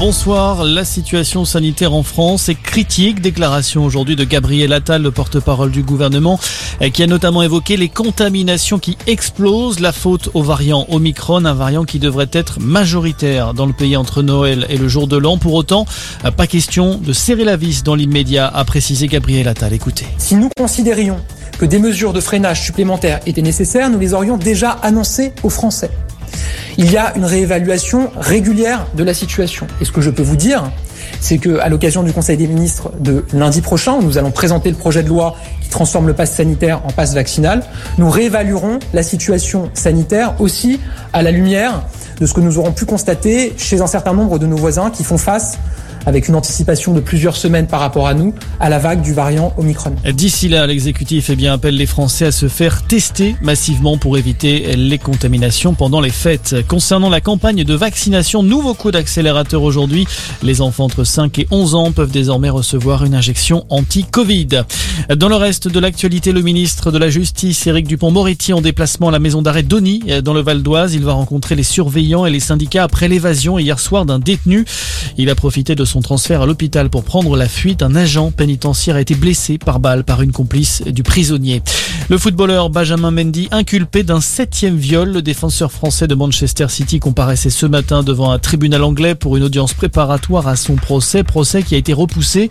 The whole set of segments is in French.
Bonsoir. La situation sanitaire en France est critique. Déclaration aujourd'hui de Gabriel Attal, le porte-parole du gouvernement, qui a notamment évoqué les contaminations qui explosent. La faute au variant Omicron, un variant qui devrait être majoritaire dans le pays entre Noël et le jour de l'an. Pour autant, pas question de serrer la vis dans l'immédiat, a précisé Gabriel Attal. Écoutez. Si nous considérions que des mesures de freinage supplémentaires étaient nécessaires, nous les aurions déjà annoncées aux Français. Il y a une réévaluation régulière de la situation. Et ce que je peux vous dire, c'est qu'à l'occasion du Conseil des ministres de lundi prochain, où nous allons présenter le projet de loi qui transforme le pass sanitaire en passe vaccinal, nous réévaluerons la situation sanitaire aussi à la lumière de ce que nous aurons pu constater chez un certain nombre de nos voisins qui font face avec une anticipation de plusieurs semaines par rapport à nous, à la vague du variant Omicron. D'ici là, l'exécutif eh bien, appelle les Français à se faire tester massivement pour éviter les contaminations pendant les fêtes. Concernant la campagne de vaccination, nouveau coup d'accélérateur aujourd'hui. Les enfants entre 5 et 11 ans peuvent désormais recevoir une injection anti-Covid. Dans le reste de l'actualité, le ministre de la Justice, Éric Dupont-Moretti, en déplacement à la maison d'arrêt d'Oni, dans le Val d'Oise. Il va rencontrer les surveillants et les syndicats après l'évasion hier soir d'un détenu. Il a profité de son transfert à l'hôpital pour prendre la fuite, un agent pénitentiaire a été blessé par balle par une complice du prisonnier. Le footballeur Benjamin Mendy inculpé d'un septième viol. Le défenseur français de Manchester City comparaissait ce matin devant un tribunal anglais pour une audience préparatoire à son procès. Procès qui a été repoussé,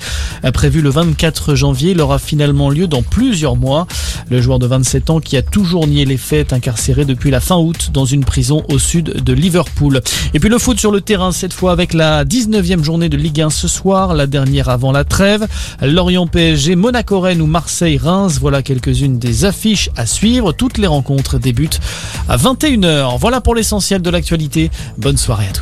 prévu le 24 janvier. Il aura finalement lieu dans plusieurs mois. Le joueur de 27 ans qui a toujours nié les faits incarcéré depuis la fin août dans une prison au sud de Liverpool. Et puis le foot sur le terrain cette fois avec la 19e journée de Ligue Ligue 1 ce soir, la dernière avant la trêve. Lorient PSG, Monaco Rennes ou Marseille Reims, voilà quelques-unes des affiches à suivre. Toutes les rencontres débutent à 21h. Voilà pour l'essentiel de l'actualité. Bonne soirée à tous.